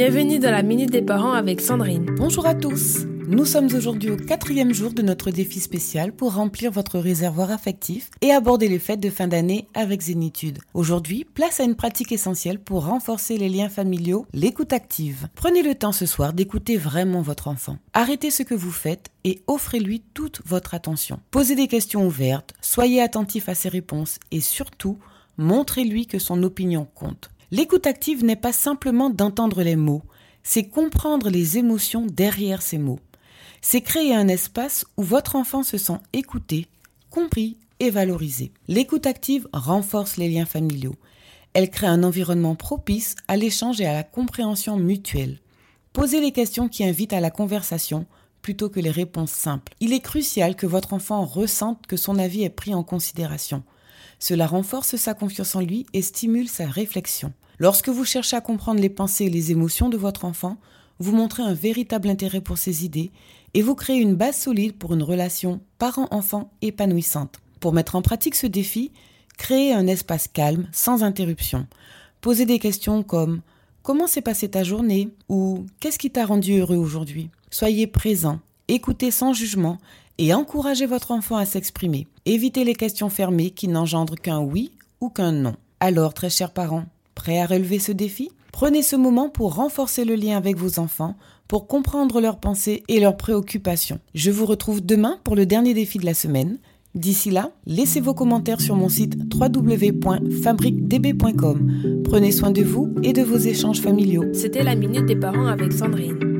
Bienvenue dans la Minute des Parents avec Sandrine. Bonjour à tous. Nous sommes aujourd'hui au quatrième jour de notre défi spécial pour remplir votre réservoir affectif et aborder les fêtes de fin d'année avec zénitude. Aujourd'hui, place à une pratique essentielle pour renforcer les liens familiaux, l'écoute active. Prenez le temps ce soir d'écouter vraiment votre enfant. Arrêtez ce que vous faites et offrez-lui toute votre attention. Posez des questions ouvertes, soyez attentif à ses réponses et surtout, montrez-lui que son opinion compte. L'écoute active n'est pas simplement d'entendre les mots, c'est comprendre les émotions derrière ces mots. C'est créer un espace où votre enfant se sent écouté, compris et valorisé. L'écoute active renforce les liens familiaux. Elle crée un environnement propice à l'échange et à la compréhension mutuelle. Posez les questions qui invitent à la conversation plutôt que les réponses simples. Il est crucial que votre enfant ressente que son avis est pris en considération. Cela renforce sa confiance en lui et stimule sa réflexion. Lorsque vous cherchez à comprendre les pensées et les émotions de votre enfant, vous montrez un véritable intérêt pour ses idées et vous créez une base solide pour une relation parent-enfant épanouissante. Pour mettre en pratique ce défi, créez un espace calme, sans interruption. Posez des questions comme Comment s'est passée ta journée? ou Qu'est-ce qui t'a rendu heureux aujourd'hui? Soyez présent, écoutez sans jugement et encouragez votre enfant à s'exprimer. Évitez les questions fermées qui n'engendrent qu'un oui ou qu'un non. Alors, très chers parents, prêts à relever ce défi? Prenez ce moment pour renforcer le lien avec vos enfants, pour comprendre leurs pensées et leurs préoccupations. Je vous retrouve demain pour le dernier défi de la semaine. D'ici là, laissez vos commentaires sur mon site www.fabriquedb.com. Prenez soin de vous et de vos échanges familiaux. C'était la Minute des Parents avec Sandrine.